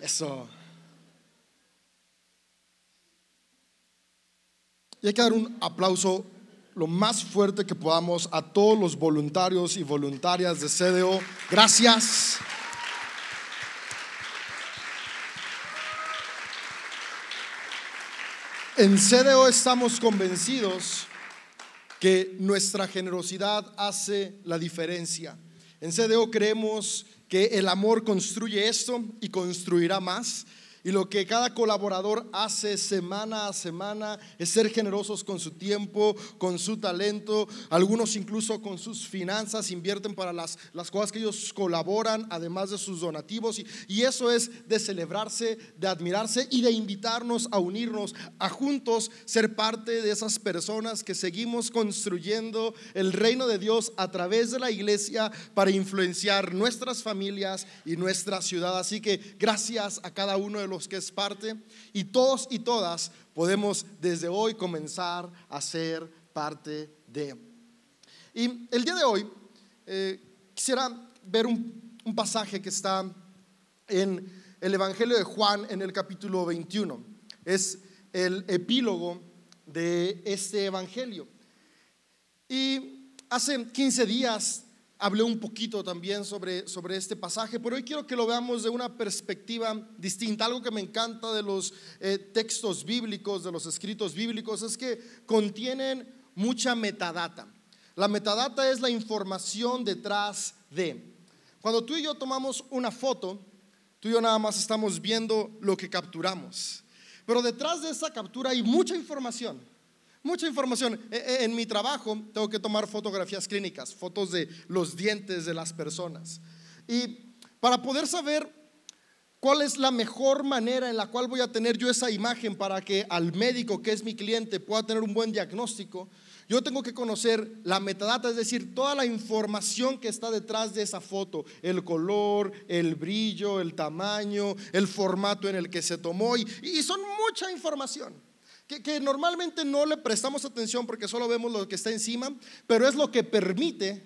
Eso. Y hay que dar un aplauso lo más fuerte que podamos a todos los voluntarios y voluntarias de CDO. Gracias. En CDO estamos convencidos que nuestra generosidad hace la diferencia. En CDO creemos que el amor construye esto y construirá más. Y lo que cada colaborador hace semana a semana es ser generosos con su tiempo, con su talento. Algunos incluso con sus finanzas invierten para las, las cosas que ellos colaboran, además de sus donativos. Y, y eso es de celebrarse, de admirarse y de invitarnos a unirnos, a juntos ser parte de esas personas que seguimos construyendo el reino de Dios a través de la iglesia para influenciar nuestras familias y nuestra ciudad. Así que gracias a cada uno de los que es parte y todos y todas podemos desde hoy comenzar a ser parte de. Y el día de hoy eh, quisiera ver un, un pasaje que está en el Evangelio de Juan en el capítulo 21. Es el epílogo de este Evangelio. Y hace 15 días hablé un poquito también sobre, sobre este pasaje, pero hoy quiero que lo veamos de una perspectiva distinta. Algo que me encanta de los eh, textos bíblicos, de los escritos bíblicos, es que contienen mucha metadata. La metadata es la información detrás de. Cuando tú y yo tomamos una foto, tú y yo nada más estamos viendo lo que capturamos. Pero detrás de esa captura hay mucha información. Mucha información. E, e, en mi trabajo tengo que tomar fotografías clínicas, fotos de los dientes de las personas. Y para poder saber cuál es la mejor manera en la cual voy a tener yo esa imagen para que al médico que es mi cliente pueda tener un buen diagnóstico, yo tengo que conocer la metadata, es decir, toda la información que está detrás de esa foto, el color, el brillo, el tamaño, el formato en el que se tomó, y, y son mucha información que, normalmente no le prestamos atención porque solo vemos lo que está encima, pero es lo que permite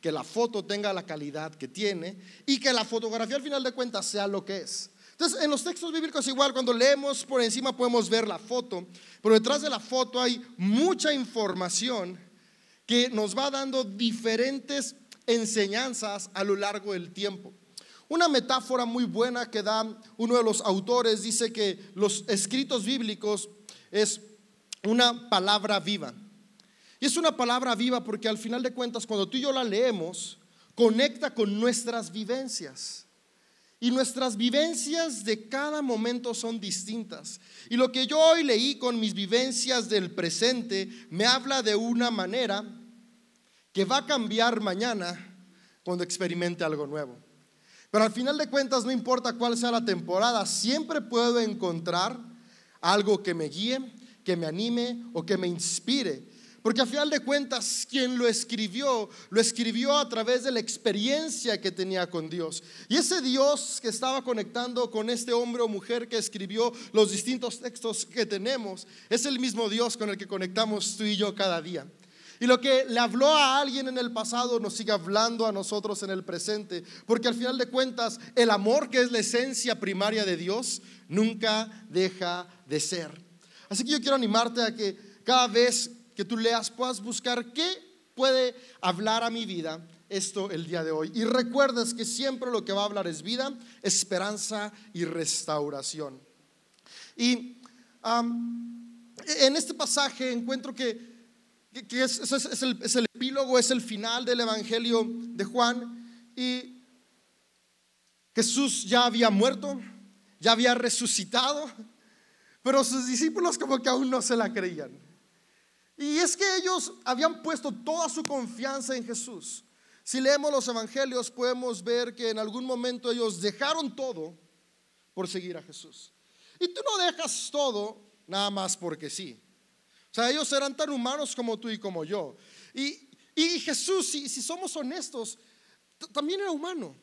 que la foto tenga la calidad que tiene y que la fotografía al final de cuentas sea lo que es. Entonces, en los textos bíblicos igual, cuando leemos por encima podemos ver la foto, pero detrás de la foto hay mucha información que nos va dando diferentes enseñanzas a lo largo del tiempo. Una metáfora muy buena que da uno de los autores dice que los escritos bíblicos es una palabra viva. Y es una palabra viva porque al final de cuentas, cuando tú y yo la leemos, conecta con nuestras vivencias. Y nuestras vivencias de cada momento son distintas. Y lo que yo hoy leí con mis vivencias del presente me habla de una manera que va a cambiar mañana cuando experimente algo nuevo. Pero al final de cuentas, no importa cuál sea la temporada, siempre puedo encontrar algo que me guíe, que me anime o que me inspire. Porque a final de cuentas, quien lo escribió, lo escribió a través de la experiencia que tenía con Dios. Y ese Dios que estaba conectando con este hombre o mujer que escribió los distintos textos que tenemos, es el mismo Dios con el que conectamos tú y yo cada día. Y lo que le habló a alguien en el pasado nos sigue hablando a nosotros en el presente. Porque al final de cuentas, el amor que es la esencia primaria de Dios nunca deja de ser. Así que yo quiero animarte a que cada vez que tú leas puedas buscar qué puede hablar a mi vida esto el día de hoy. Y recuerdas que siempre lo que va a hablar es vida, esperanza y restauración. Y en este pasaje encuentro que que es, el, epílogo, es el final del Evangelio de Juan. Y Jesús ya había muerto, ya había resucitado, pero sus discípulos como que aún no se la creían. Y es que ellos habían puesto toda su confianza en Jesús. Si leemos los evangelios podemos ver que en algún momento ellos dejaron todo por seguir a Jesús. Y tú no dejas todo nada más porque sí. O sea, ellos eran tan humanos como tú y como yo. Y, Jesús, si, si, somos honestos, también era humano.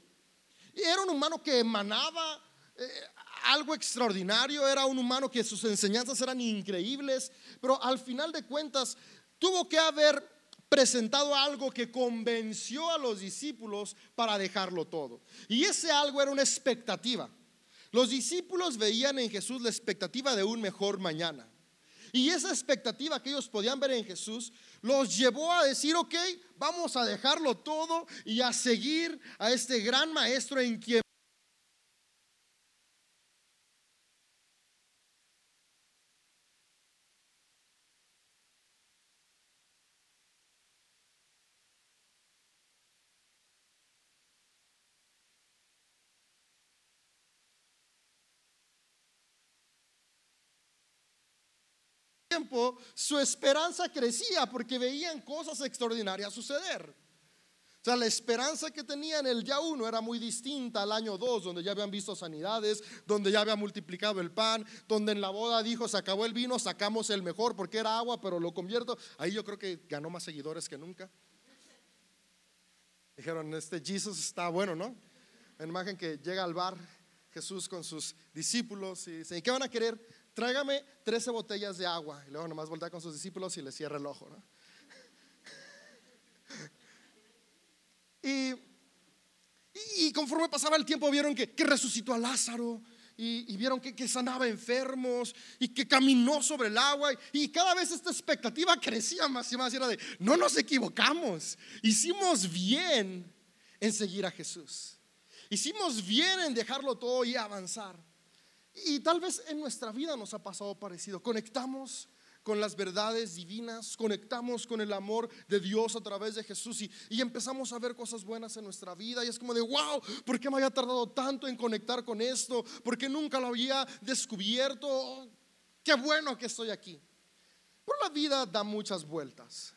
Y era un humano que emanaba eh, algo extraordinario, era un humano que sus enseñanzas eran increíbles, pero al final de cuentas tuvo que haber presentado algo que convenció a los discípulos para dejarlo todo. Y ese algo era una expectativa. Los discípulos veían en Jesús la expectativa de un mejor mañana. Y esa expectativa que ellos podían ver en Jesús los llevó a decir, ok, vamos a dejarlo todo y a seguir a este gran maestro en quien su esperanza crecía porque veían cosas extraordinarias suceder. O sea, la esperanza que tenían el día uno era muy distinta al año dos, donde ya habían visto sanidades, donde ya había multiplicado el pan, donde en la boda dijo, se acabó el vino, sacamos el mejor porque era agua, pero lo convierto. Ahí yo creo que ganó más seguidores que nunca. Dijeron, este Jesús está bueno, ¿no? En imagen que llega al bar Jesús con sus discípulos y dice, ¿qué van a querer? Tráigame 13 botellas de agua. Y luego nomás voltea con sus discípulos y le cierra el ojo. Y, y, conforme pasaba el tiempo vieron que, resucitó a Lázaro. Y, vieron que, sanaba enfermos y que caminó sobre el agua. Y, cada vez esta expectativa crecía más y más. Y era de, no nos equivocamos. Hicimos bien en seguir a Jesús. Hicimos bien en dejarlo todo y avanzar. Y tal vez en nuestra vida nos ha pasado parecido. Conectamos con las verdades divinas, conectamos con el amor de Dios a través de Jesús y, empezamos a ver cosas buenas en nuestra vida y es como de, wow, ¿por qué me había tardado tanto en conectar con esto? ¿Por qué nunca lo había descubierto? Qué bueno que estoy aquí. Pero la vida da muchas vueltas.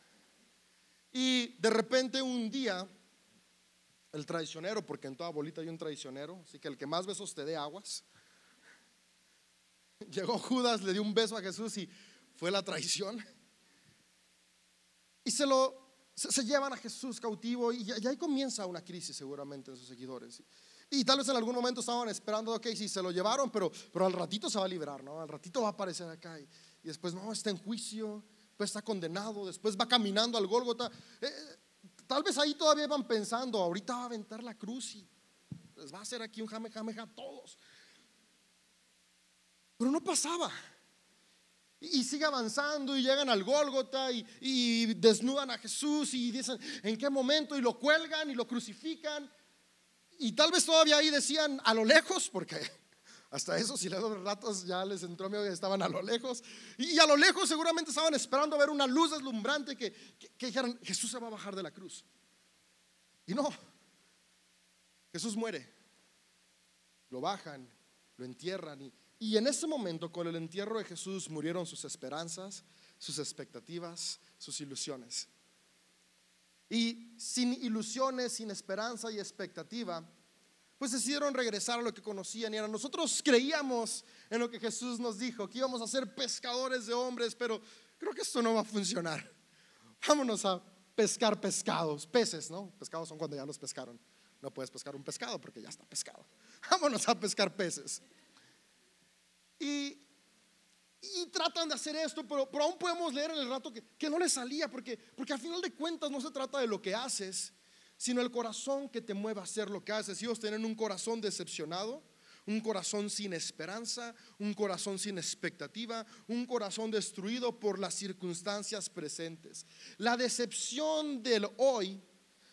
Y de repente un día, el traicionero, porque en toda bolita hay un traicionero, así que el que más besos te dé aguas, Llegó Judas, le dio un beso a Jesús y fue la traición. Y se lo se, llevan a Jesús cautivo y, ahí comienza una crisis seguramente en sus seguidores. Y, tal vez en algún momento estaban esperando, ok, si se lo llevaron, pero, pero al ratito se va a librar, ¿no? Al ratito va a aparecer acá y, después no, está en juicio, después está condenado, después va caminando al Gólgota. Eh, tal vez ahí todavía van pensando, ahorita va a aventar la cruz y les va a hacer aquí un jame, jame, a todos. Pero no pasaba. Y sigue avanzando y llegan al Gólgota y, desnudan a Jesús y dicen en qué momento y lo cuelgan y lo crucifican. Y tal vez todavía ahí decían a lo lejos, porque hasta eso, si le doy ratos, ya les entró miedo que estaban a lo lejos. Y a lo lejos seguramente estaban esperando ver una luz deslumbrante que, que dijeran, Jesús se va a bajar de la cruz. Y no, Jesús muere. Lo bajan, lo entierran y y en ese momento, con el entierro de Jesús, murieron sus esperanzas, sus expectativas, sus ilusiones. Y sin ilusiones, sin esperanza y expectativa, pues decidieron regresar a lo que conocían. Y era, nosotros creíamos en lo que Jesús nos dijo, que íbamos a ser pescadores de hombres, pero creo que esto no va a funcionar. Vámonos a pescar pescados, peces, ¿no? Pescados son cuando ya los pescaron. No puedes pescar un pescado porque ya está pescado. Vámonos a pescar peces. Y, tratan de hacer esto, pero, aún podemos leer en el rato que, no les salía, porque, porque al final de cuentas no se trata de lo que haces, sino el corazón que te mueve a hacer lo que haces. Ellos tienen un corazón decepcionado, un corazón sin esperanza, un corazón sin expectativa, un corazón destruido por las circunstancias presentes. La decepción del hoy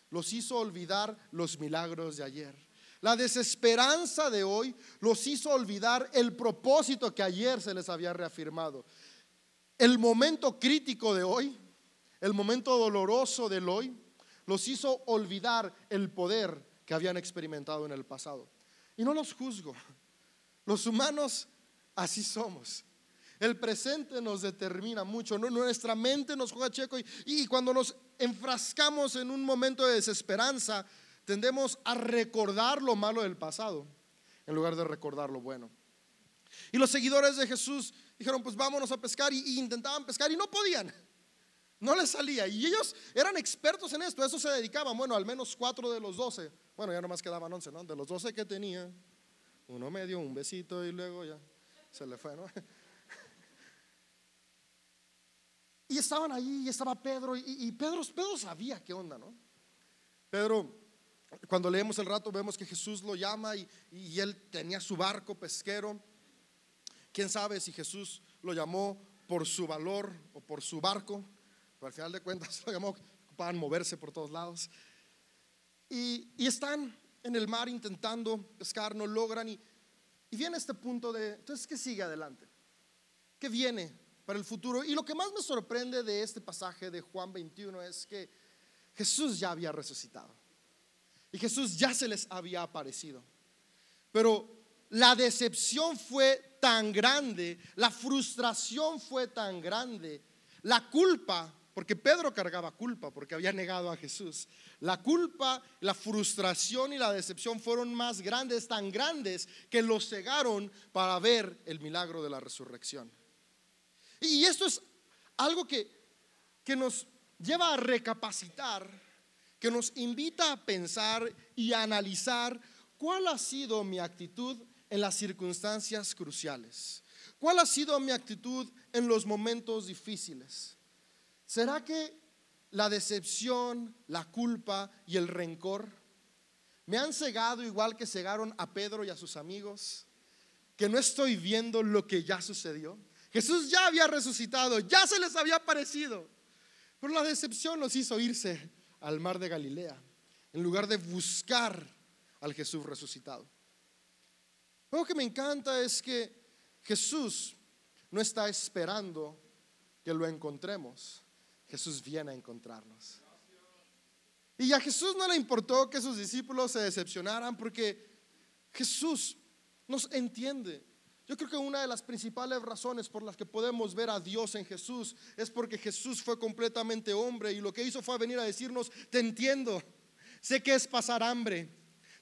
los hizo olvidar los milagros de ayer. La desesperanza de hoy los hizo olvidar el propósito que ayer se les había reafirmado. El momento crítico de hoy, el momento doloroso del hoy, los hizo olvidar el poder que habían experimentado en el pasado. Y no los juzgo. Los humanos así somos. El presente nos determina mucho, nuestra mente nos juega checo y cuando nos enfrascamos en un momento de desesperanza, tendemos a recordar lo malo del pasado en lugar de recordar lo bueno. Y los seguidores de Jesús dijeron, pues vámonos a pescar y, intentaban pescar y no podían. No les salía. Y ellos eran expertos en esto, eso se dedicaban. Bueno, al menos cuatro de los doce. Bueno, ya nomás quedaban once, ¿no? De los doce que tenía, uno medio, un besito y luego ya se le fue, ¿no? Y estaban ahí y estaba Pedro y, y Pedro, Pedro sabía qué onda, ¿no? Pedro cuando leemos el rato vemos que Jesús lo llama y, él tenía su barco pesquero. ¿Quién sabe si Jesús lo llamó por su valor o por su barco? Pero al final de cuentas lo llamó, para moverse por todos lados. Y, y están en el mar intentando pescar, no logran. Y, y viene este punto de, entonces, ¿qué sigue adelante? ¿Qué viene para el futuro? Y lo que más me sorprende de este pasaje de Juan 21 es que Jesús ya había resucitado. Y Jesús ya se les había aparecido. Pero la decepción fue tan grande, la frustración fue tan grande, la culpa porque Pedro cargaba culpa porque había negado a Jesús. La culpa, la frustración y la decepción fueron más grandes, tan grandes, que los cegaron para ver el milagro de la resurrección. Y esto es algo que, que nos lleva a recapacitar, que nos invita a pensar y a analizar cuál ha sido mi actitud en las circunstancias cruciales. ¿Cuál ha sido mi actitud en los momentos difíciles? ¿Será que la decepción, la culpa y el rencor me han cegado igual que cegaron a Pedro y a sus amigos? Que no estoy viendo lo que ya sucedió. Jesús ya había resucitado, ya se les había aparecido. Pero la decepción los hizo irse al mar de Galilea en lugar de buscar al Jesús resucitado. Lo que me encanta es que Jesús no está esperando que lo encontremos. Jesús viene a encontrarnos. Y a Jesús no le importó que sus discípulos se decepcionaran porque Jesús nos entiende. Yo creo que una de las principales razones por las que podemos ver a Dios en Jesús es porque Jesús fue completamente hombre y lo que hizo fue venir a decirnos, te entiendo, sé que es pasar hambre,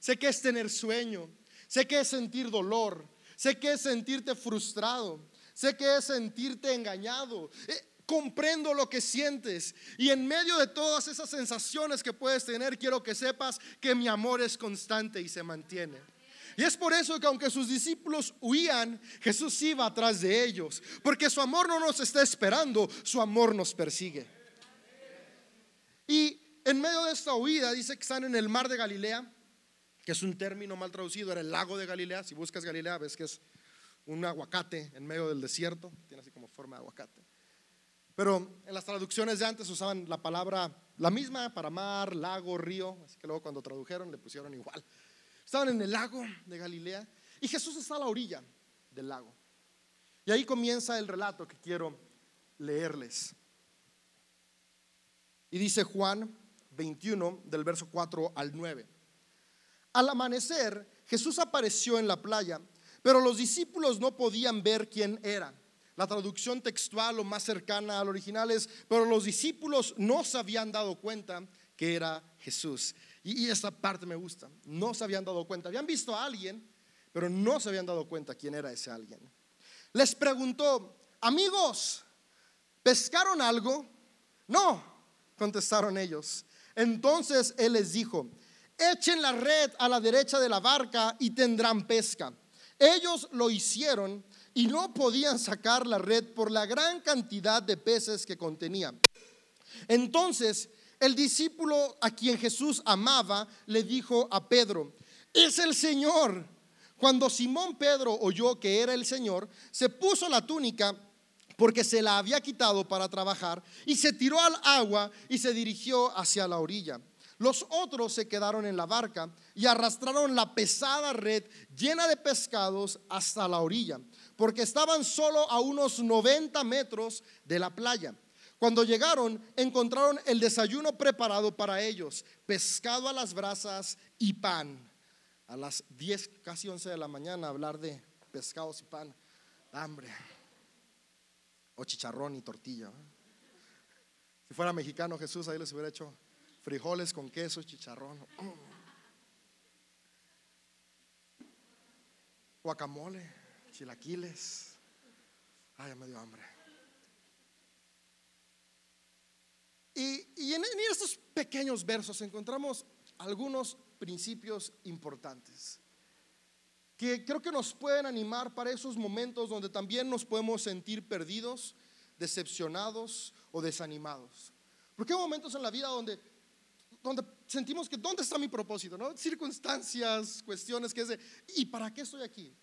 sé que es tener sueño, sé que es sentir dolor, sé que es sentirte frustrado, sé que es sentirte engañado. Eh, comprendo lo que sientes. Y en medio de todas esas sensaciones que puedes tener, quiero que sepas que mi amor es constante y se mantiene. Y es por eso que aunque sus discípulos huían, Jesús iba atrás de ellos. Porque su amor no nos está esperando, su amor nos persigue. Y en medio de esta huida dice que están en el mar de Galilea, que es un término mal traducido, era el lago de Galilea. Si buscas Galilea ves que es un aguacate en medio del desierto, tiene así como forma de aguacate. Pero en las traducciones de antes usaban la palabra, la misma para mar, lago, río, así que luego cuando tradujeron le pusieron igual. Estaban en el lago de Galilea y Jesús está a la orilla del lago. Y ahí comienza el relato que quiero leerles. Y dice Juan 21 del verso 4 al 9. Al amanecer, Jesús apareció en la playa, pero los discípulos no podían ver quién era. La traducción textual o más cercana al original es, pero los discípulos no se habían dado cuenta que era Jesús. Y, esta parte me gusta. No se habían dado cuenta. Habían visto a alguien, pero no se habían dado cuenta quién era ese alguien. Les preguntó, amigos, ¿pescaron algo? No, contestaron ellos. Entonces él les dijo, echen la red a la derecha de la barca y tendrán pesca. Ellos lo hicieron y no podían sacar la red por la gran cantidad de peces que contenía. Entonces el discípulo a quien Jesús amaba le dijo a Pedro, es el Señor. Cuando Simón Pedro oyó que era el Señor, se puso la túnica porque se la había quitado para trabajar y se tiró al agua y se dirigió hacia la orilla. Los otros se quedaron en la barca y arrastraron la pesada red llena de pescados hasta la orilla porque estaban solo a unos 90 metros de la playa. Cuando llegaron, encontraron el desayuno preparado para ellos, pescado a las brasas y pan. A las 10, casi 11 de la mañana, hablar de pescados y pan, hambre. O chicharrón y tortilla. Si fuera mexicano Jesús, ahí les hubiera hecho frijoles con queso chicharrón. Guacamole chilaquiles. Ay, me dio hambre. Y, en, en estos pequeños versos encontramos algunos principios importantes que creo que nos pueden animar para esos momentos donde también nos podemos sentir perdidos, decepcionados o desanimados. Porque hay momentos en la vida donde, donde sentimos que dónde está mi propósito, ¿no? Circunstancias, cuestiones que es de, ¿y para qué estoy aquí?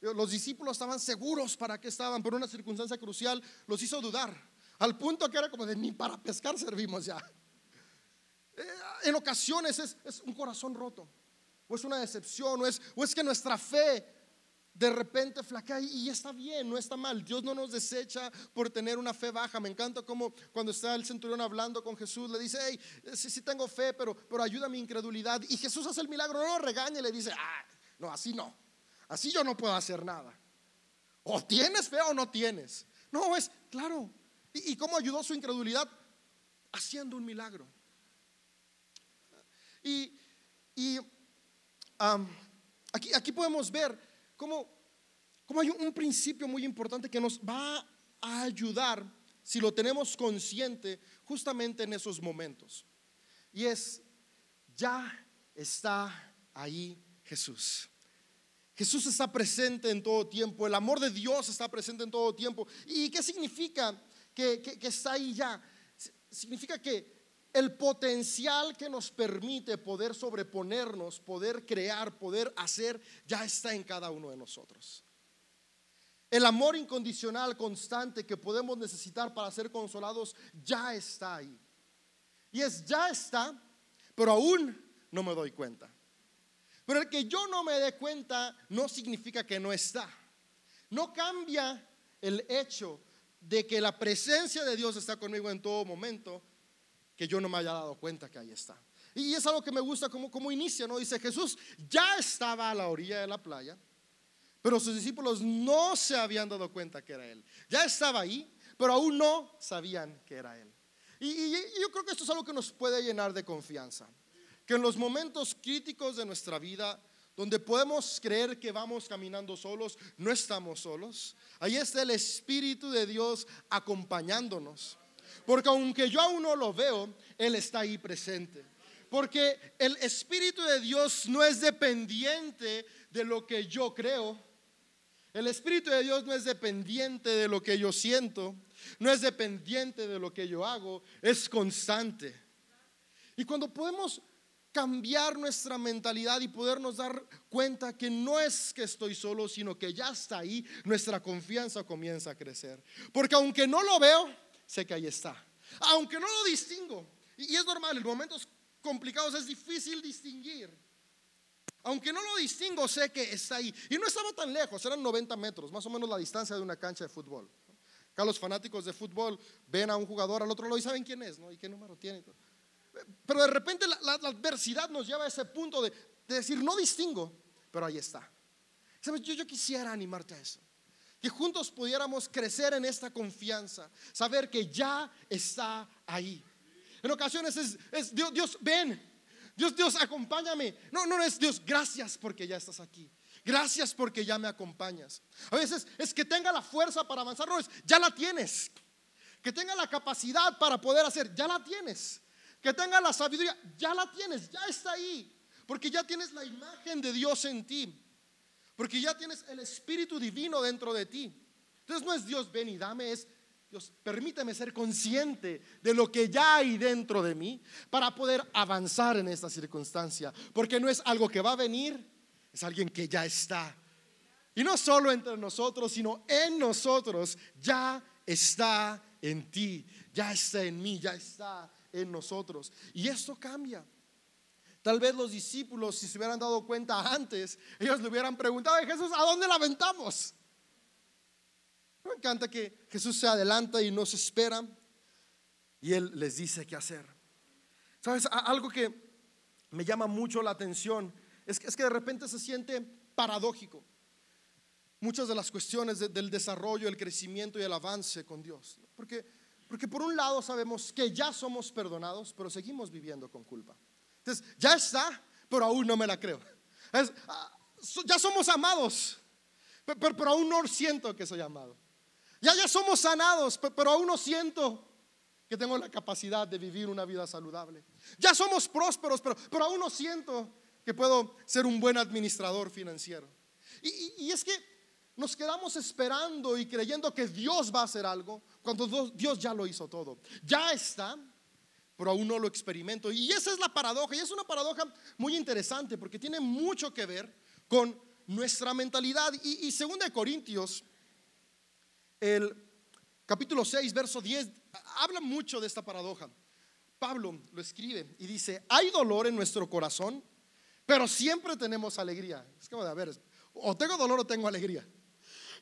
Los discípulos estaban seguros para qué estaban, pero una circunstancia crucial los hizo dudar, al punto que era como de ni para pescar servimos ya. Eh, en ocasiones es, un corazón roto, o es una decepción, o es, o es que nuestra fe de repente flaquea y está bien, no está mal. Dios no nos desecha por tener una fe baja. Me encanta como cuando está el centurión hablando con Jesús, le dice, hey, sí, sí tengo fe, pero, pero ayuda a mi incredulidad. Y Jesús hace el milagro, no lo regaña y le dice, ah, no, así no. Así yo no puedo hacer nada. O tienes fe o no tienes. No, es claro. ¿Y, cómo ayudó su incredulidad? Haciendo un milagro. Y, aquí, aquí podemos ver como, como hay un principio muy importante que nos va a ayudar si lo tenemos consciente justamente en esos momentos. Y es, ya está ahí Jesús. Jesús está presente en todo tiempo, el amor de Dios está presente en todo tiempo. ¿Y qué significa que, está ahí ya? Significa que el potencial que nos permite poder sobreponernos, poder crear, poder hacer, ya está en cada uno de nosotros. El amor incondicional, constante que podemos necesitar para ser consolados, ya está ahí. Y es, ya está, pero aún no me doy cuenta. Pero el que yo no me dé cuenta no significa que no está. No cambia el hecho de que la presencia de Dios está conmigo en todo momento, que yo no me haya dado cuenta que ahí está. Y es algo que me gusta como, como inicia, ¿no? Dice Jesús ya estaba a la orilla de la playa, pero sus discípulos no se habían dado cuenta que era Él. Ya estaba ahí, pero aún no sabían que era Él. Y, y, yo creo que esto es algo que nos puede llenar de confianza. Que en los momentos críticos de nuestra vida, donde podemos creer que vamos caminando solos, no estamos solos. Ahí está el Espíritu de Dios acompañándonos. Porque aunque yo aún no lo veo, Él está ahí presente. Porque el Espíritu de Dios no es dependiente de lo que yo creo. El Espíritu de Dios no es dependiente de lo que yo siento. No es dependiente de lo que yo hago. Es constante. Y cuando podemos cambiar nuestra mentalidad y podernos dar cuenta que no es que estoy solo, sino que ya está ahí, nuestra confianza comienza a crecer. Porque aunque no lo veo, sé que ahí está. Aunque no lo distingo. Y, es normal, en momentos complicados es difícil distinguir. Aunque no lo distingo, sé que está ahí. Y no estaba tan lejos, eran 90 metros, más o menos la distancia de una cancha de fútbol. Acá los fanáticos de fútbol ven a un jugador al otro lado y saben quién es, ¿no? Y qué número tiene. Pero de repente la, adversidad nos lleva a ese punto de, decir, no distingo, pero ahí está. ¿Sabes? yo quisiera animarte a eso que juntos pudiéramos crecer en esta confianza, saber que ya está ahí. En ocasiones es, Dios, Dios, ven, Dios, Dios, acompáñame. No, no es Dios, gracias porque ya estás aquí. Gracias porque ya me acompañas. A veces es que tenga la fuerza para avanzar, no es, ya la tienes. Que tenga la capacidad para poder hacer, ya la tienes. Que tenga la sabiduría, ya la tienes, ya está ahí. Porque ya tienes la imagen de Dios en ti. Porque ya tienes el Espíritu Divino dentro de ti. Entonces no es Dios, ven y dame, es Dios, permíteme ser consciente de lo que ya hay dentro de mí para poder avanzar en esta circunstancia. Porque no es algo que va a venir, es alguien que ya está. Y no solo entre nosotros, sino en nosotros, ya está en ti, ya está en mí, ya está en nosotros. Y esto cambia. Tal vez los discípulos, si se hubieran dado cuenta antes, ellos le hubieran preguntado a Jesús, ¿a dónde la aventamos? Me encanta que Jesús se adelanta y nos espera y Él les dice qué hacer. ¿Sabes? Algo que me llama mucho la atención es que, es que de repente se siente paradójico. Muchas de las cuestiones del desarrollo, el crecimiento y el avance con Dios. Porque, porque por un lado sabemos que ya somos perdonados, pero seguimos viviendo con culpa. Entonces, ya está, pero aún no me la creo. Ah, ya somos amados, pero, aún no siento que soy amado. Ya, ya somos sanados, pero aún no siento que tengo la capacidad de vivir una vida saludable. Ya somos prósperos, pero, aún no siento que puedo ser un buen administrador financiero. Y, es que nos quedamos esperando y creyendo que Dios va a hacer algo cuando Dios ya lo hizo todo. Ya está, pero aún no lo experimento. Y esa es la paradoja, y es una paradoja muy interesante porque tiene mucho que ver con nuestra mentalidad. Y, 2 de Corintios, el capítulo 6, verso 10, habla mucho de esta paradoja. Pablo lo escribe y dice, hay dolor en nuestro corazón, pero siempre tenemos alegría. Es como de, a ver, o tengo dolor o tengo alegría.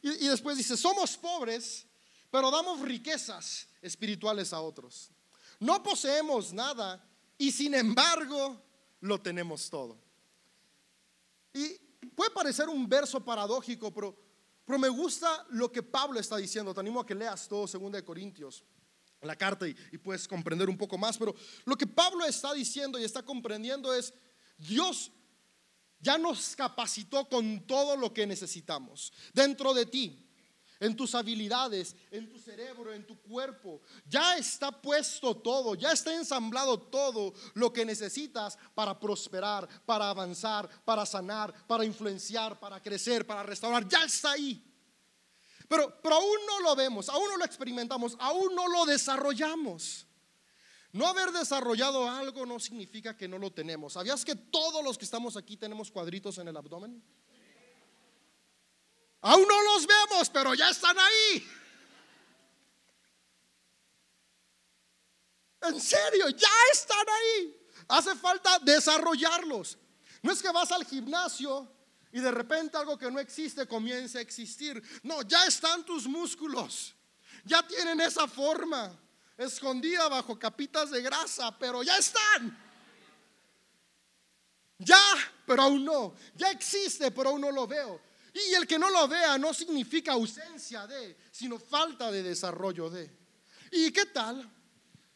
Y, después dice, somos pobres, pero damos riquezas espirituales a otros. No poseemos nada y sin embargo lo tenemos todo. Y puede parecer un verso paradójico, pero, pero me gusta lo que Pablo está diciendo. Te animo a que leas todo 2 de Corintios, la carta, y, y puedes comprender un poco más. Pero lo que Pablo está diciendo y está comprendiendo es, Dios ya nos capacitó con todo lo que necesitamos dentro de ti en tus habilidades, en tu cerebro, en tu cuerpo. Ya está puesto todo, ya está ensamblado todo lo que necesitas para prosperar, para avanzar, para sanar, para influenciar, para crecer, para restaurar. Ya está ahí. Pero, pero aún no lo vemos, aún no lo experimentamos, aún no lo desarrollamos. No haber desarrollado algo no significa que no lo tenemos. ¿Sabías que todos los que estamos aquí tenemos cuadritos en el abdomen? Aún no los vemos, pero ya están ahí. En serio, ya están ahí. Hace falta desarrollarlos. No es que vas al gimnasio y de repente algo que no existe comienza a existir. No, ya están tus músculos. Ya tienen esa forma escondida bajo capitas de grasa, pero ya están. Ya, pero aún no. Ya existe, pero aún no lo veo. Y el que no lo vea no significa ausencia de, sino falta de desarrollo de. ¿Y qué tal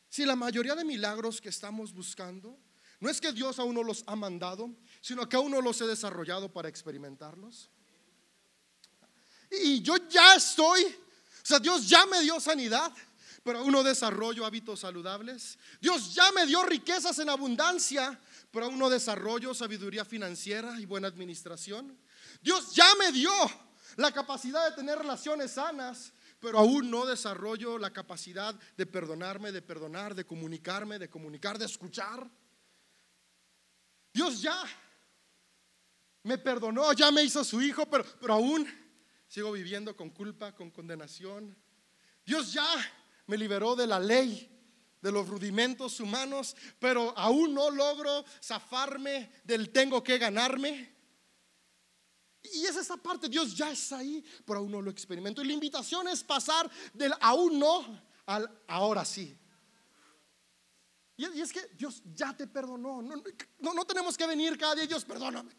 si la mayoría de milagros que estamos buscando no es que Dios aún no los ha mandado, sino que aún no los he desarrollado para experimentarlos? Y yo ya estoy, o sea, Dios ya me dio sanidad, pero aún no desarrollo hábitos saludables. Dios ya me dio riquezas en abundancia, pero aún no desarrollo sabiduría financiera y buena administración. Dios ya me dio la capacidad de tener relaciones sanas, pero aún no desarrollo la capacidad de perdonarme, de perdonar, de comunicarme, de comunicar, de escuchar. Dios ya me perdonó, ya me hizo su hijo, pero, pero aún sigo viviendo con culpa, con condenación. Dios ya me liberó de la ley, de los rudimentos humanos, pero aún no logro zafarme del tengo que ganarme. Y es esa parte, Dios ya está ahí, pero aún no lo experimento. Y la invitación es pasar del aún no al ahora sí. Y es que Dios ya te perdonó. No, no, tenemos que venir cada día, Dios, perdóname.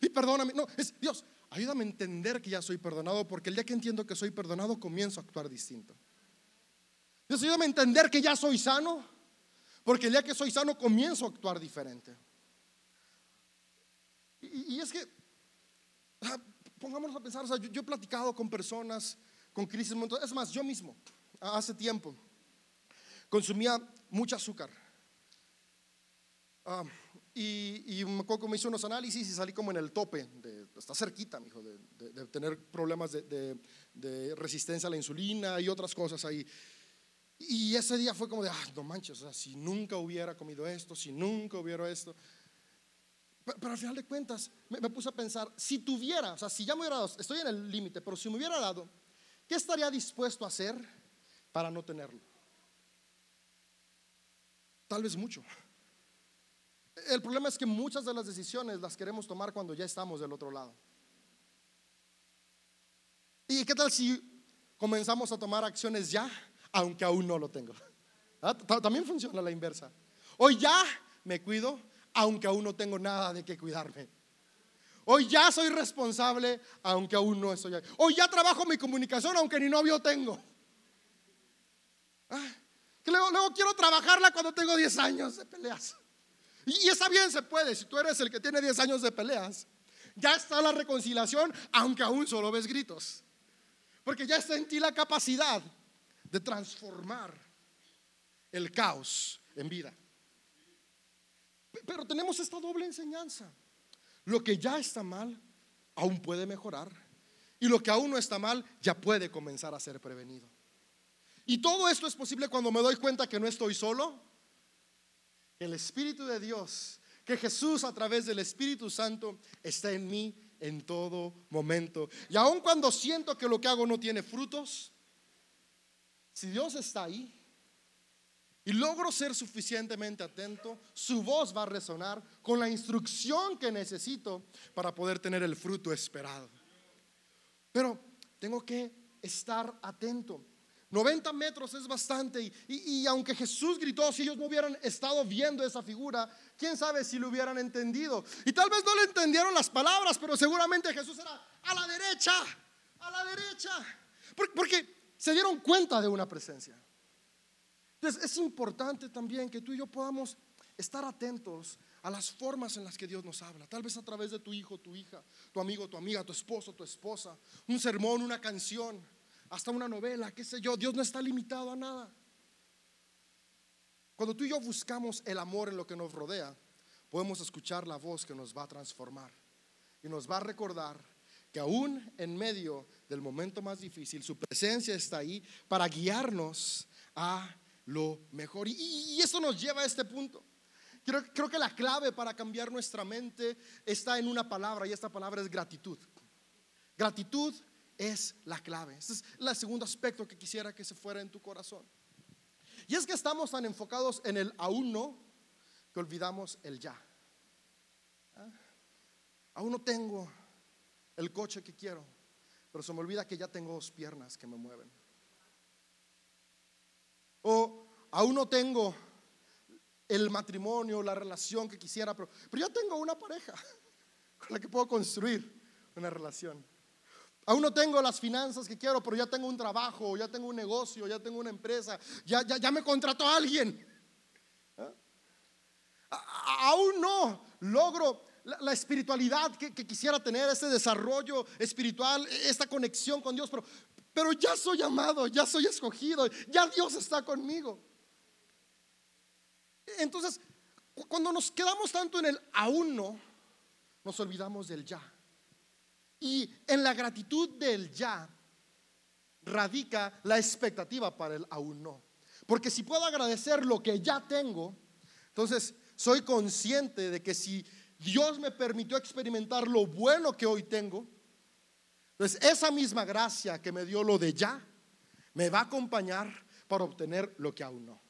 Y perdóname. No, es Dios, ayúdame a entender que ya soy perdonado, porque el día que entiendo que soy perdonado, comienzo a actuar distinto. Dios, ayúdame a entender que ya soy sano, porque el día que soy sano, comienzo a actuar diferente. y es que pongámonos a pensar, yo, he platicado con personas con crisis, es más, yo mismo, hace tiempo, consumía mucho azúcar. Ah, y, me acuerdo que me hizo unos análisis y salí como en el tope, de, está cerquita, mijo, de, de, tener problemas de, resistencia a la insulina y otras cosas ahí. Y ese día fue como de, ah, no manches, o sea, si nunca hubiera comido esto, si nunca hubiera esto. Pero, al final de cuentas me, puse a pensar, si tuviera, o sea, si ya me hubiera dado, estoy en el límite, pero si me hubiera dado, ¿qué estaría dispuesto a hacer para no tenerlo? Tal vez mucho. El problema es que muchas de las decisiones las queremos tomar cuando ya estamos del otro lado. ¿Y qué tal si comenzamos a tomar acciones ya, aunque aún no lo tengo? ¿Ah? También funciona la inversa. Hoy ya me cuido, aunque aún no tengo nada de qué cuidarme. Hoy ya soy responsable, aunque aún no estoy. Hoy ya trabajo mi comunicación, aunque ni novio tengo. Ah, luego, quiero trabajarla cuando tengo 10 años de peleas. Y, y está bien, se puede. Si tú eres el que tiene 10 años de peleas, ya está la reconciliación, aunque aún solo ves gritos. Porque ya está en ti la capacidad de transformar el caos en vida. Pero tenemos esta doble enseñanza. Lo que ya está mal aún puede mejorar y lo que aún no está mal ya puede comenzar a ser prevenido. Y todo esto es posible cuando me doy cuenta que no estoy solo, el Espíritu de Dios, que Jesús a través del Espíritu Santo está en mí en todo momento. Y aun cuando siento que lo que hago no tiene frutos, si Dios está ahí y logro ser suficientemente atento, su voz va a resonar con la instrucción que necesito para poder tener el fruto esperado. Pero tengo que estar atento. 90 metros es bastante y, aunque Jesús gritó, si ellos no hubieran estado viendo esa figura, quién sabe si lo hubieran entendido. Y tal vez no le entendieron las palabras, pero seguramente Jesús era a la derecha, a la derecha, porque se dieron cuenta de una presencia. Entonces es importante también que tú y yo podamos estar atentos a las formas en las que Dios nos habla. Tal vez a través de tu hijo, tu hija, tu amigo, tu amiga, tu esposo, tu esposa, un sermón, una canción hasta una novela, qué sé yo. Dios no está limitado a nada. Cuando tú y yo buscamos el amor en lo que nos rodea, podemos escuchar la voz que nos va a transformar y nos va a recordar que aún en medio del momento más difícil, su presencia está ahí para guiarnos a lo mejor. Y, eso nos lleva a este punto. Creo, creo que la clave para cambiar nuestra mente está en una palabra y esta palabra es gratitud. Gratitud es la clave. Este es el segundo aspecto que quisiera que se fuera en tu corazón. Y es que estamos tan enfocados en el aún no que olvidamos el ya. ¿Ah? Aún no tengo el coche que quiero, pero se me olvida que ya tengo dos piernas que me mueven. O aún no tengo el matrimonio, la relación que quisiera, pero, pero ya tengo una pareja con la que puedo construir una relación. Aún no tengo las finanzas que quiero, pero ya tengo un trabajo, ya tengo un negocio, ya tengo una empresa, ya, ya, ya me contrató alguien. ¿Ah? Aún no logro la, espiritualidad que, quisiera tener, ese desarrollo espiritual, esta conexión con Dios, pero, pero ya soy amado, ya soy escogido, ya Dios está conmigo. Entonces, cuando nos quedamos tanto en el aún no, nos olvidamos del ya. Y en la gratitud del ya radica la expectativa para el aún no. Porque si puedo agradecer lo que ya tengo, entonces soy consciente de que si Dios me permitió experimentar lo bueno que hoy tengo, entonces esa misma gracia que me dio lo de ya, me va a acompañar para obtener lo que aún no.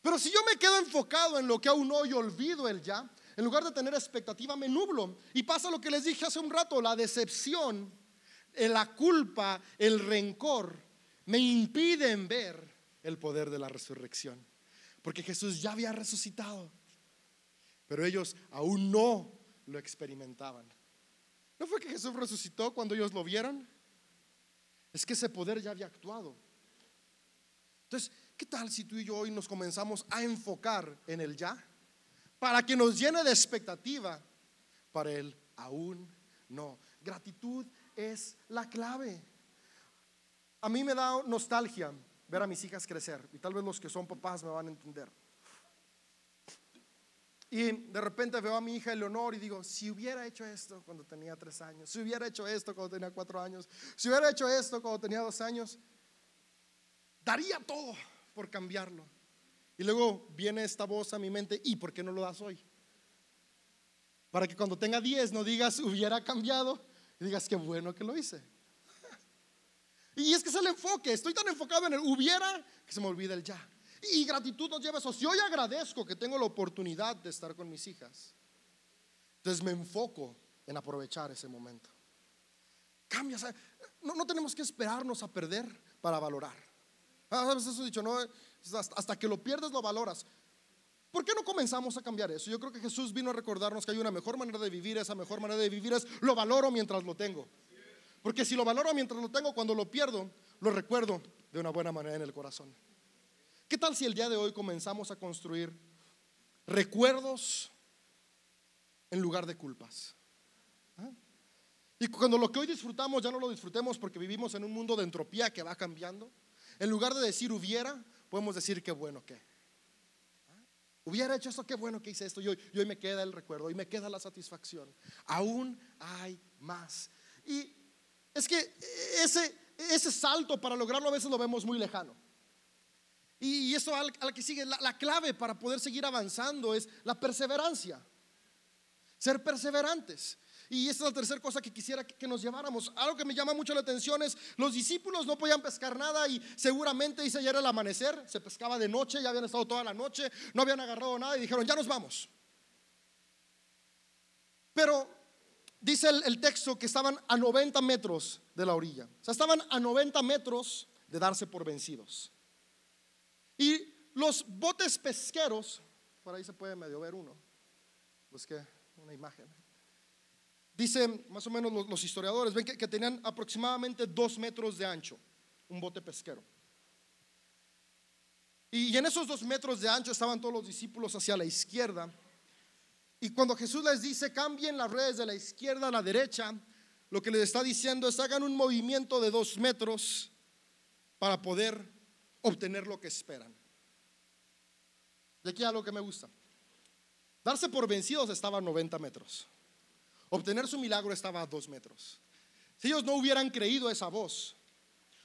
Pero si yo me quedo enfocado en lo que aún no y olvido el ya, en lugar de tener expectativa, me nublo. Y pasa lo que les dije hace un rato, la decepción, la culpa, el rencor, me impiden ver el poder de la resurrección. Porque Jesús ya había resucitado, pero ellos aún no lo experimentaban. ¿No fue que Jesús resucitó cuando ellos lo vieron? Es que ese poder ya había actuado. Entonces, ¿qué tal si tú y yo hoy nos comenzamos a enfocar en el ya? para que nos llene de expectativa para el aún no. Gratitud es la clave. A mí me da nostalgia ver a mis hijas crecer y tal vez los que son papás me van a entender. Y de repente veo a mi hija Eleonor y digo, si hubiera hecho esto cuando tenía tres años, si hubiera hecho esto cuando tenía cuatro años, si hubiera hecho esto cuando tenía dos años, daría todo por cambiarlo. Y luego viene esta voz a mi mente, ¿y por qué no lo das hoy? Para que cuando tenga 10 no digas, hubiera cambiado, y digas, qué bueno que lo hice. Y es que es el enfoque, estoy tan enfocado en el hubiera que se me olvida el ya. Y gratitud nos lleva eso. Si hoy agradezco que tengo la oportunidad de estar con mis hijas, entonces me enfoco en aprovechar ese momento. Cambia, no, no tenemos que esperarnos a perder para valorar. Ah, ¿Sabes eso dicho? Hasta que lo pierdes lo valoras. ¿Por qué no comenzamos a cambiar eso? Yo creo que Jesús vino a recordarnos que hay una mejor manera de vivir. Esa mejor manera de vivir es lo valoro mientras lo tengo. Porque si lo valoro mientras lo tengo, cuando lo pierdo, lo recuerdo de una buena manera en el corazón. ¿Qué tal si el día de hoy comenzamos a construir recuerdos en lugar de culpas? ¿Ah? Y cuando lo que hoy disfrutamos ya no lo disfrutemos porque vivimos en un mundo de entropía que va cambiando. En lugar de decir hubiera, podemos decir qué bueno que. Hubiera hecho esto, qué bueno que hice esto. Y hoy, me queda el recuerdo, y me queda la satisfacción. Aún hay más. Y es que ese, ese salto para lograrlo a veces lo vemos muy lejano. Y eso a la que sigue, la, la clave para poder seguir avanzando es la perseverancia. Ser perseverantes. Y esta es la tercera cosa que quisiera que, nos lleváramos. Algo que me llama mucho la atención es, los discípulos no podían pescar nada y seguramente dice ayer el amanecer, se pescaba de noche, ya habían estado toda la noche, no habían agarrado nada y dijeron, ya nos vamos. Pero dice el, el texto que estaban a 90 metros de la orilla. O sea, estaban a 90 metros de darse por vencidos. Y los botes pesqueros, por ahí se puede medio ver uno, busqué una imagen. Dicen más o menos los, historiadores, ven que, tenían aproximadamente dos metros de ancho, un bote pesquero. Y, en esos dos metros de ancho estaban todos los discípulos hacia la izquierda. Y cuando Jesús les dice, cambien las redes de la izquierda a la derecha, lo que les está diciendo es, hagan un movimiento de dos metros para poder obtener lo que esperan. De aquí a lo que me gusta. Darse por vencidos estaba a 90 metros. Obtener su milagro estaba a dos metros. Si ellos no hubieran creído esa voz,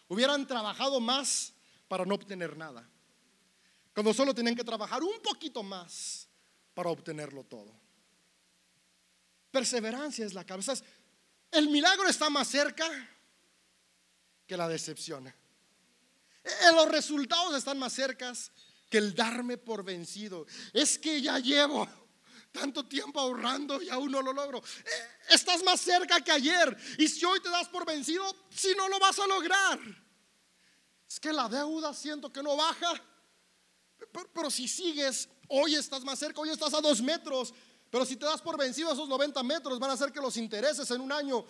hubieran trabajado más para no obtener nada. Cuando solo tienen que trabajar un poquito más para obtenerlo todo. Perseverancia es la cabeza. El milagro está más cerca que la decepción. Eh, los resultados están más cerca que el darme por vencido. Es que ya llevo tanto tiempo ahorrando y aún no lo logro. Eh, estás más cerca que ayer. Y si hoy te das por vencido, si no lo vas a lograr. Es que la deuda siento que no baja. Pero, si sigues, hoy estás más cerca, hoy estás a dos metros. Pero si te das por vencido esos 90 metros, van a hacer que los intereses en un año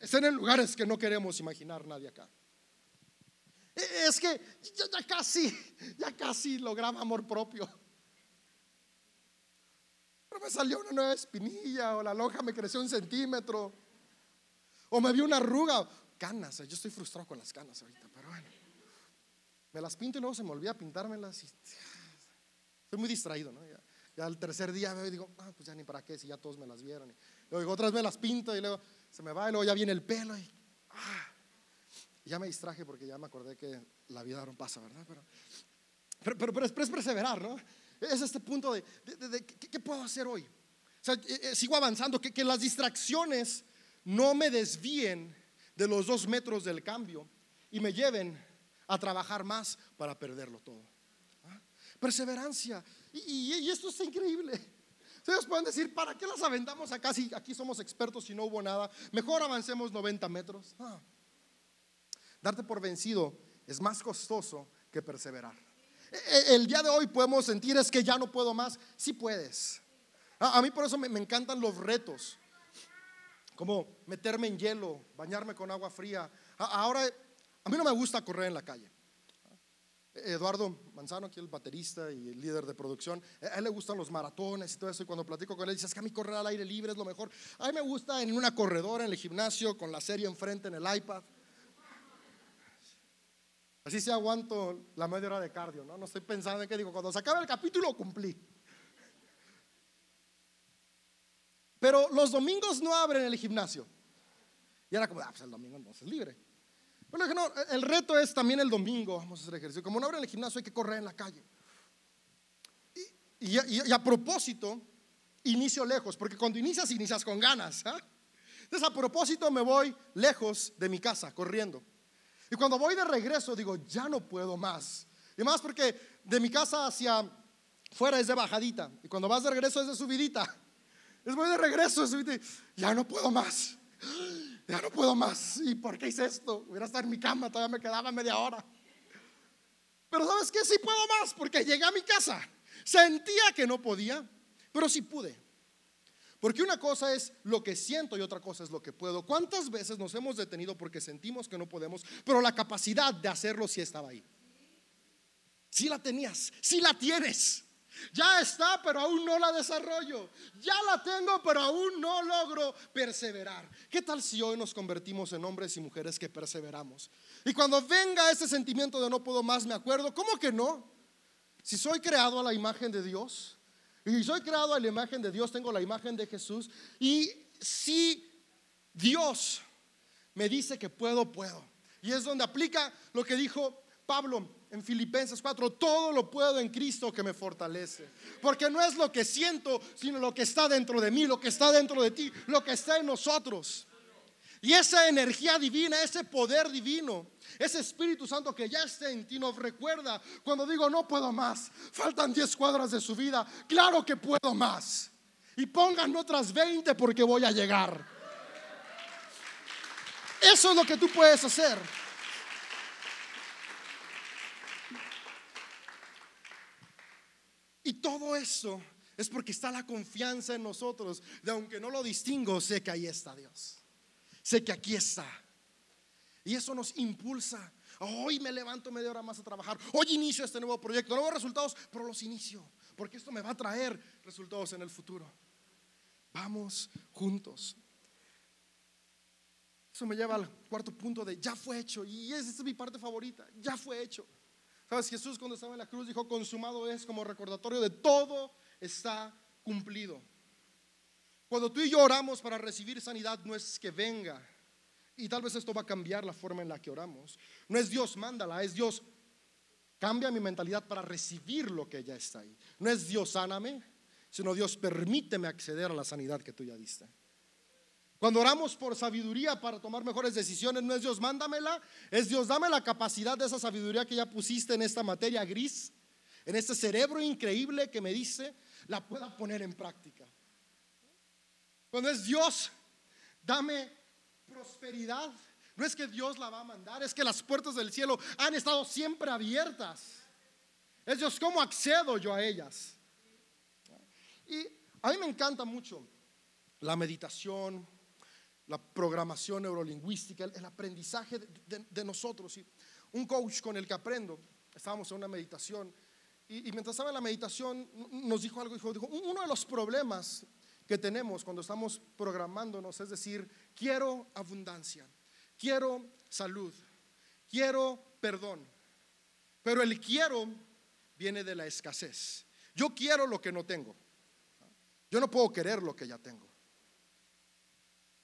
estén en lugares que no queremos imaginar nadie acá. Es que ya casi, ya casi lograba amor propio. Pero me salió una nueva espinilla o la lonja me creció un centímetro o me vio una arruga. Canas, yo estoy frustrado con las canas ahorita, pero bueno. Me las pinto y luego se me olvida pintármelas. Y, estoy muy distraído, ¿no? Ya, ya el tercer día veo y digo, ah, pues ya ni para qué, si ya todos me las vieron. Y luego otras me las pinto y luego se me va y luego ya viene el pelo y, ah, ya me distraje porque ya me acordé que la vida no pasa, ¿verdad? Pero, pero, pero, es perseverar, ¿no? Es este punto de, ¿qué, puedo hacer hoy? O sea, eh, eh, sigo avanzando, que, que las distracciones no me desvíen de los dos metros del cambio y me lleven a trabajar más para perderlo todo. ¿Ah? Perseverancia. Y, esto está increíble. Ustedes pueden decir, ¿para qué las aventamos acá si aquí somos expertos y no hubo nada? Mejor avancemos 90 metros. Ah. Darte por vencido es más costoso que perseverar. E, el día de hoy podemos sentir es que ya no puedo más. Sí puedes. A, mí por eso me, encantan los retos. Como meterme en hielo, bañarme con agua fría. ahora, a mí no me gusta correr en la calle. Eduardo Manzano, aquí el baterista y el líder de producción, a él le gustan los maratones y todo eso. Y cuando platico con él, dice: Es que a mí correr al aire libre es lo mejor. A mí me gusta en una corredora, en el gimnasio, con la serie enfrente en el iPad. Así se aguanto la media hora de cardio, ¿no? No estoy pensando en qué digo, cuando se acabe el capítulo cumplí. Pero los domingos no abren el gimnasio. Y era como, ah, pues el domingo entonces libre. Pero dije, no, el reto es también el domingo, vamos a hacer ejercicio. Como no abren el gimnasio, hay que correr en la calle. Y, a propósito, inicio lejos, porque cuando inicias, inicias con ganas. ¿ah? Entonces, a propósito, me voy lejos de mi casa, corriendo. Y cuando voy de regreso digo, ya no puedo más. Y más porque de mi casa hacia fuera es de bajadita. Y cuando vas de regreso es de subidita. Es voy de regreso, de subidita. Ya no puedo más. Ya no puedo más. ¿Y por qué hice esto? Hubiera estado en mi cama, todavía me quedaba media hora. Pero ¿sabes qué? Sí puedo más porque llegué a mi casa. Sentía que no podía, pero sí pude. Porque una cosa es lo que siento y otra cosa es lo que puedo. ¿Cuántas veces nos hemos detenido porque sentimos que no podemos, pero la capacidad de hacerlo sí estaba ahí? Sí la tenías, sí la tienes. Ya está, pero aún no la desarrollo. Ya la tengo, pero aún no logro perseverar. ¿Qué tal si hoy nos convertimos en hombres y mujeres que perseveramos? Y cuando venga ese sentimiento de no puedo más, me acuerdo, ¿cómo que no? Si soy creado a la imagen de Dios, y soy creado a la imagen de Dios, tengo la imagen de Jesús. Y si Dios me dice que puedo, puedo. Y es donde aplica lo que dijo Pablo en Filipenses 4, todo lo puedo en Cristo que me fortalece. Porque no es lo que siento, sino lo que está dentro de mí, lo que está dentro de ti, lo que está en nosotros. Y esa energía divina, ese poder divino, ese Espíritu Santo que ya está en ti nos recuerda cuando digo no puedo más, faltan 10 cuadras de su vida, claro que puedo más. Y pongan otras 20 porque voy a llegar. Eso es lo que tú puedes hacer. Y todo eso es porque está la confianza en nosotros, de aunque no lo distingo, sé que ahí está Dios. Sé que aquí está. Y eso nos impulsa. Hoy me levanto media hora más a trabajar. Hoy inicio este nuevo proyecto. Nuevos resultados, pero los inicio. Porque esto me va a traer resultados en el futuro. Vamos juntos. Eso me lleva al cuarto punto de ya fue hecho. Y esa es mi parte favorita. Ya fue hecho. Sabes, Jesús cuando estaba en la cruz dijo, consumado es como recordatorio de todo está cumplido. Cuando tú y yo oramos para recibir sanidad, no es que venga, y tal vez esto va a cambiar la forma en la que oramos. No es Dios, mándala, es Dios, cambia mi mentalidad para recibir lo que ya está ahí. No es Dios, sáname, sino Dios, permíteme acceder a la sanidad que tú ya diste. Cuando oramos por sabiduría para tomar mejores decisiones, no es Dios, mándamela, es Dios, dame la capacidad de esa sabiduría que ya pusiste en esta materia gris, en este cerebro increíble que me dice, la pueda poner en práctica. Cuando es Dios, dame prosperidad. No es que Dios la va a mandar, es que las puertas del cielo han estado siempre abiertas. Es Dios, ¿cómo accedo yo a ellas? Y a mí me encanta mucho la meditación, la programación neurolingüística, el, aprendizaje de, nosotros. Y un coach con el que aprendo, estábamos en una meditación y, mientras estaba en la meditación nos dijo algo, dijo, dijo, uno de los problemas que tenemos cuando estamos programándonos es decir, quiero abundancia, quiero salud, quiero perdón, pero el quiero viene de la escasez. Yo quiero lo que no tengo. Yo no puedo querer lo que ya tengo.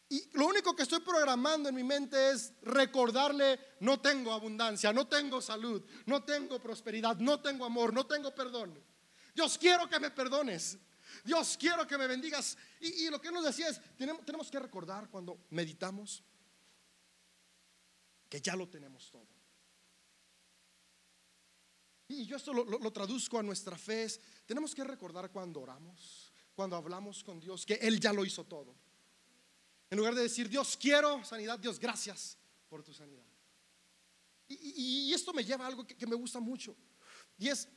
Y lo único que estoy programando en mi mente es recordarle, no tengo abundancia, no tengo salud, no tengo prosperidad, no tengo amor, no tengo perdón. Dios, quiero que me perdones. Dios, quiero que me bendigas. Y, lo que nos decía es, tenemos, tenemos que recordar cuando meditamos que ya lo tenemos todo. Y yo esto lo, lo, traduzco a nuestra fe. tenemos que recordar cuando oramos, cuando hablamos con Dios, que Él ya lo hizo todo. En lugar de decir, Dios quiero sanidad, Dios gracias por tu sanidad. Y, esto me lleva a algo que, me gusta mucho. Y es,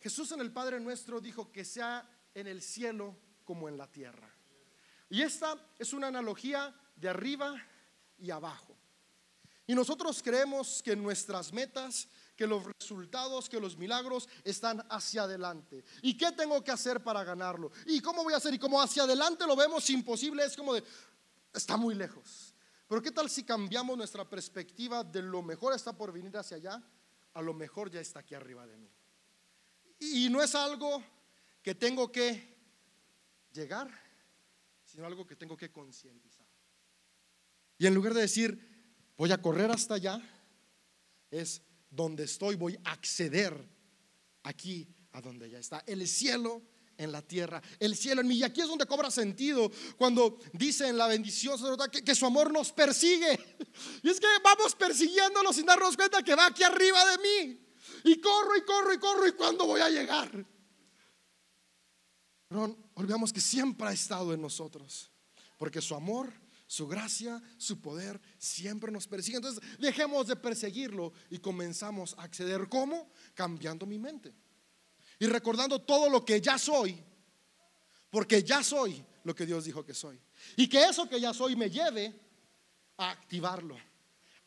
Jesús en el Padre nuestro dijo que sea en el cielo como en la tierra. Y esta es una analogía de arriba y abajo. Y nosotros creemos que nuestras metas, que los resultados, que los milagros están hacia adelante. ¿Y qué tengo que hacer para ganarlo? ¿Y cómo voy a hacer? Y como hacia adelante lo vemos imposible, es como de, está muy lejos. Pero ¿qué tal si cambiamos nuestra perspectiva de lo mejor está por venir hacia allá, a lo mejor ya está aquí arriba de mí? Y no es algo que tengo que llegar, sino algo que tengo que concientizar. Y en lugar de decir, voy a correr hasta allá, es donde estoy, voy a acceder aquí a donde ya está. El cielo en la tierra, el cielo en mí. Y aquí es donde cobra sentido cuando dice en la bendición que, que su amor nos persigue. Y es que vamos persiguiéndolo sin darnos cuenta que va aquí arriba de mí. Y corro y corro y corro y cuando voy a llegar. No olvidamos que siempre ha estado en nosotros. Porque su amor, su gracia, su poder siempre nos persigue. Entonces dejemos de perseguirlo y comenzamos a acceder. ¿Cómo? Cambiando mi mente y recordando todo lo que ya soy, porque ya soy lo que Dios dijo que soy. Y que eso que ya soy me lleve a activarlo,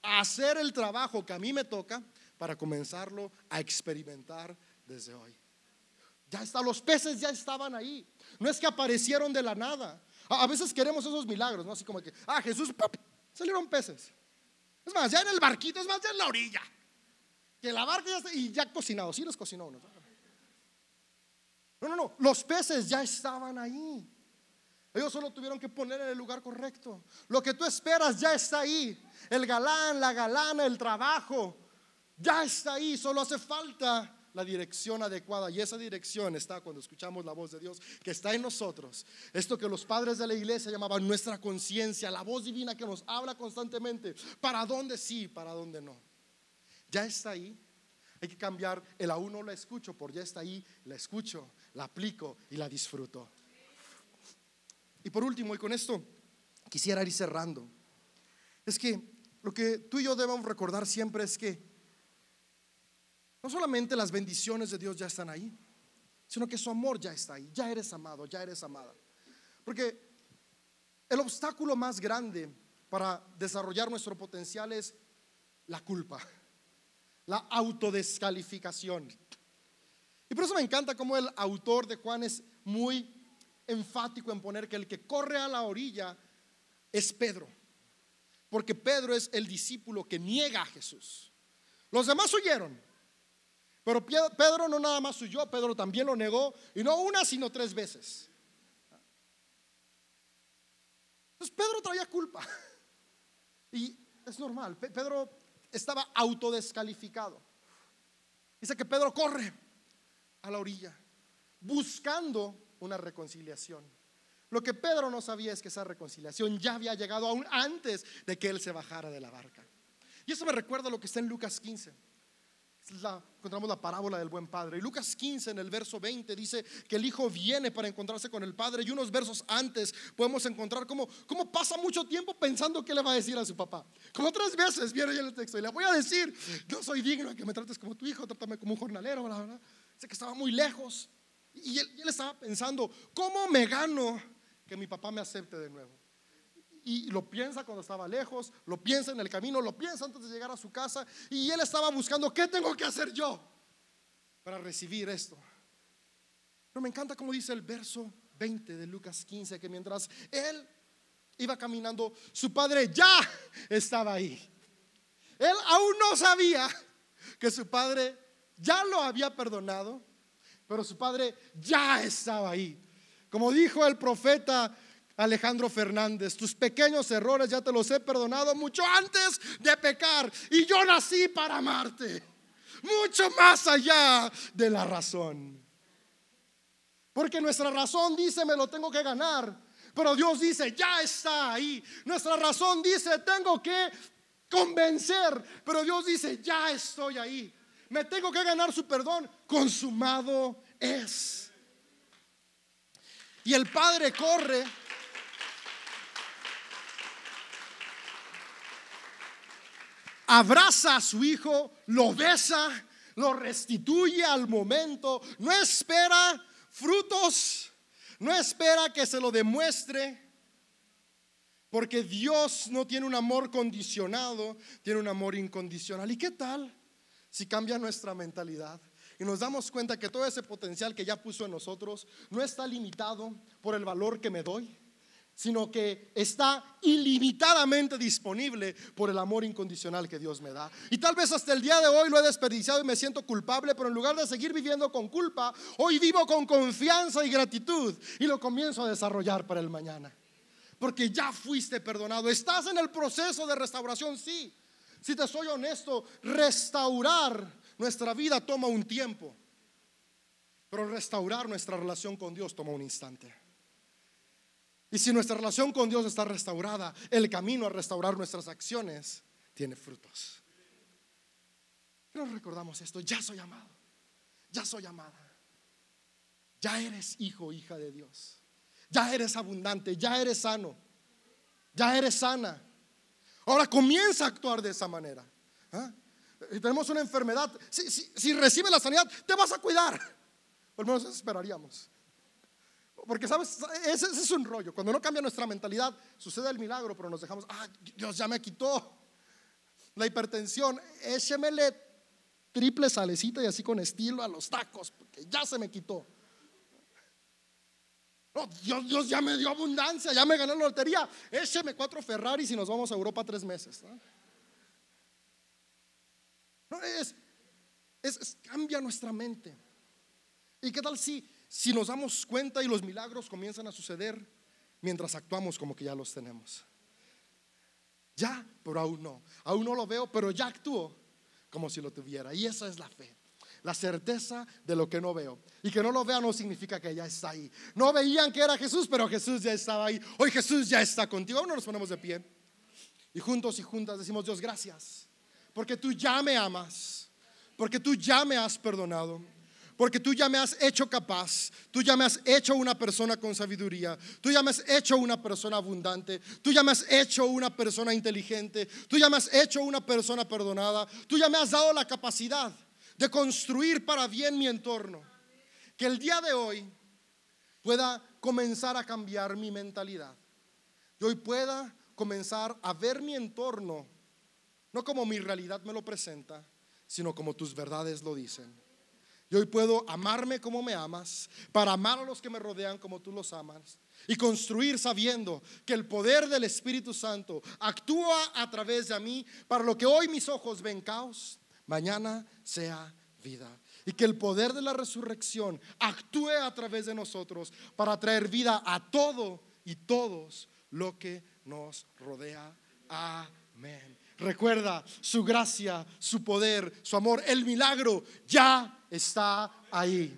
a hacer el trabajo que a mí me toca para comenzarlo a experimentar desde hoy. Ya está, los peces ya estaban ahí. No es que aparecieron de la nada. A, veces queremos esos milagros, ¿no? Así como que, ah, Jesús, salieron peces. Es más, ya en el barquito, es más, ya en la orilla. Que la barca ya está, y ya cocinado, sí los cocinó uno. No, no, no, los peces ya estaban ahí. Ellos solo tuvieron que poner en el lugar correcto. Lo que tú esperas ya está ahí. El galán, la galana, el trabajo. Ya está ahí, solo hace falta la dirección adecuada. Y esa dirección está cuando escuchamos la voz de Dios que está en nosotros. Esto que los padres de la iglesia llamaban nuestra conciencia, la voz divina que nos habla constantemente. ¿Para dónde sí, para dónde no? Ya está ahí. Hay que cambiar el aún no la escucho por ya está ahí, la escucho, la aplico y la disfruto. Y por último, y con esto quisiera ir cerrando, es que lo que tú y yo debemos recordar siempre es que no solamente las bendiciones de Dios ya están ahí, sino que su amor ya está ahí, ya eres amado, ya eres amada. Porque el obstáculo más grande para desarrollar nuestro potencial es la culpa, la autodescalificación. Y por eso me encanta cómo el autor de Juan es muy enfático en poner que el que corre a la orilla es Pedro. Porque Pedro es el discípulo que niega a Jesús. Los demás huyeron. Pero Pedro no nada más huyó, Pedro también lo negó. Y no una, sino tres veces. Entonces Pedro traía culpa. Y es normal. Pedro estaba autodescalificado. Dice que Pedro corre a la orilla buscando una reconciliación. Lo que Pedro no sabía es que esa reconciliación ya había llegado aún antes de que él se bajara de la barca. Y eso me recuerda lo que está en Lucas 15. La, encontramos la parábola del buen padre. Y Lucas 15 en el verso 20 dice que el hijo viene para encontrarse con el padre. Y unos versos antes podemos encontrar cómo, cómo pasa mucho tiempo pensando qué le va a decir a su papá. Como tres veces viene el texto. Y le voy a decir, no soy digno de que me trates como tu hijo, trátame como un jornalero. ¿verdad? Sé que estaba muy lejos. Y él, estaba pensando, ¿cómo me gano que mi papá me acepte de nuevo? Y lo piensa cuando estaba lejos, lo piensa en el camino, lo piensa antes de llegar a su casa y él estaba buscando, ¿qué tengo que hacer yo para recibir esto? Pero me encanta como dice el verso 20 de Lucas 15, que mientras él iba caminando, su padre ya estaba ahí. Él aún no sabía que su padre ya lo había perdonado pero su padre ya estaba ahí. Como dijo el profeta Alejandro Fernández, tus pequeños errores ya te los he perdonado mucho antes de pecar y yo nací para amarte, mucho más allá de la razón. Porque nuestra razón dice me lo tengo que ganar, pero Dios dice ya está ahí. Nuestra razón dice tengo que convencer, pero Dios dice ya estoy ahí me tengo que ganar su perdón, consumado es. Y el padre corre. Abraza a su hijo, lo besa, lo restituye al momento, no espera frutos, no espera que se lo demuestre, porque Dios no tiene un amor condicionado, tiene un amor incondicional. ¿Y qué tal? si cambia nuestra mentalidad y nos damos cuenta que todo ese potencial que ya puso en nosotros no está limitado por el valor que me doy, sino que está ilimitadamente disponible por el amor incondicional que Dios me da. Y tal vez hasta el día de hoy lo he desperdiciado y me siento culpable, pero en lugar de seguir viviendo con culpa, hoy vivo con confianza y gratitud y lo comienzo a desarrollar para el mañana. Porque ya fuiste perdonado. Estás en el proceso de restauración, sí. Si te soy honesto, restaurar nuestra vida toma un tiempo, pero restaurar nuestra relación con Dios toma un instante. Y si nuestra relación con Dios está restaurada, el camino a restaurar nuestras acciones tiene frutos. Pero recordamos esto, ya soy amado, ya soy amada, ya eres hijo, hija de Dios, ya eres abundante, ya eres sano, ya eres sana. Ahora comienza a actuar de esa manera. ¿Ah? Tenemos una enfermedad. Si, si, recibe la sanidad, te vas a cuidar. Por lo menos esperaríamos. Porque, ¿sabes? Ese, es un rollo. Cuando no cambia nuestra mentalidad, sucede el milagro, pero nos dejamos, ah, Dios ya me quitó la hipertensión. Échemele triple salecita y así con estilo a los tacos, porque ya se me quitó. Dios, ya me dio abundancia, ya me gané la lotería. Écheme cuatro Ferraris y nos vamos a Europa tres meses. ¿no? es, es, cambia nuestra mente. ¿Y qué tal si, si nos damos cuenta y los milagros comienzan a suceder mientras actuamos como que ya los tenemos? Ya, pero aún no. Aún no lo veo, pero ya actúo como si lo tuviera. Y esa es la fe. La certeza de lo que no veo. Y que no lo vea no significa que ya está ahí. No veían que era Jesús, pero Jesús ya estaba ahí. Hoy Jesús ya está contigo. Ahora nos ponemos de pie. Y juntos y juntas decimos, Dios, gracias. Porque tú ya me amas. Porque tú ya me has perdonado. Porque tú ya me has hecho capaz, tú ya me has hecho una persona con sabiduría, tú ya me has hecho una persona abundante, tú ya me has hecho una persona inteligente, tú ya me has hecho una persona perdonada, tú ya me has dado la capacidad de construir para bien mi entorno. Que el día de hoy pueda comenzar a cambiar mi mentalidad. Y hoy pueda comenzar a ver mi entorno, no como mi realidad me lo presenta, sino como tus verdades lo dicen. Y hoy puedo amarme como me amas, para amar a los que me rodean como tú los amas, y construir sabiendo que el poder del Espíritu Santo actúa a través de mí para lo que hoy mis ojos ven caos, mañana sea vida. Y que el poder de la resurrección actúe a través de nosotros para traer vida a todo y todos lo que nos rodea. Amén. Recuerda su gracia, su poder, su amor, el milagro ya está ahí.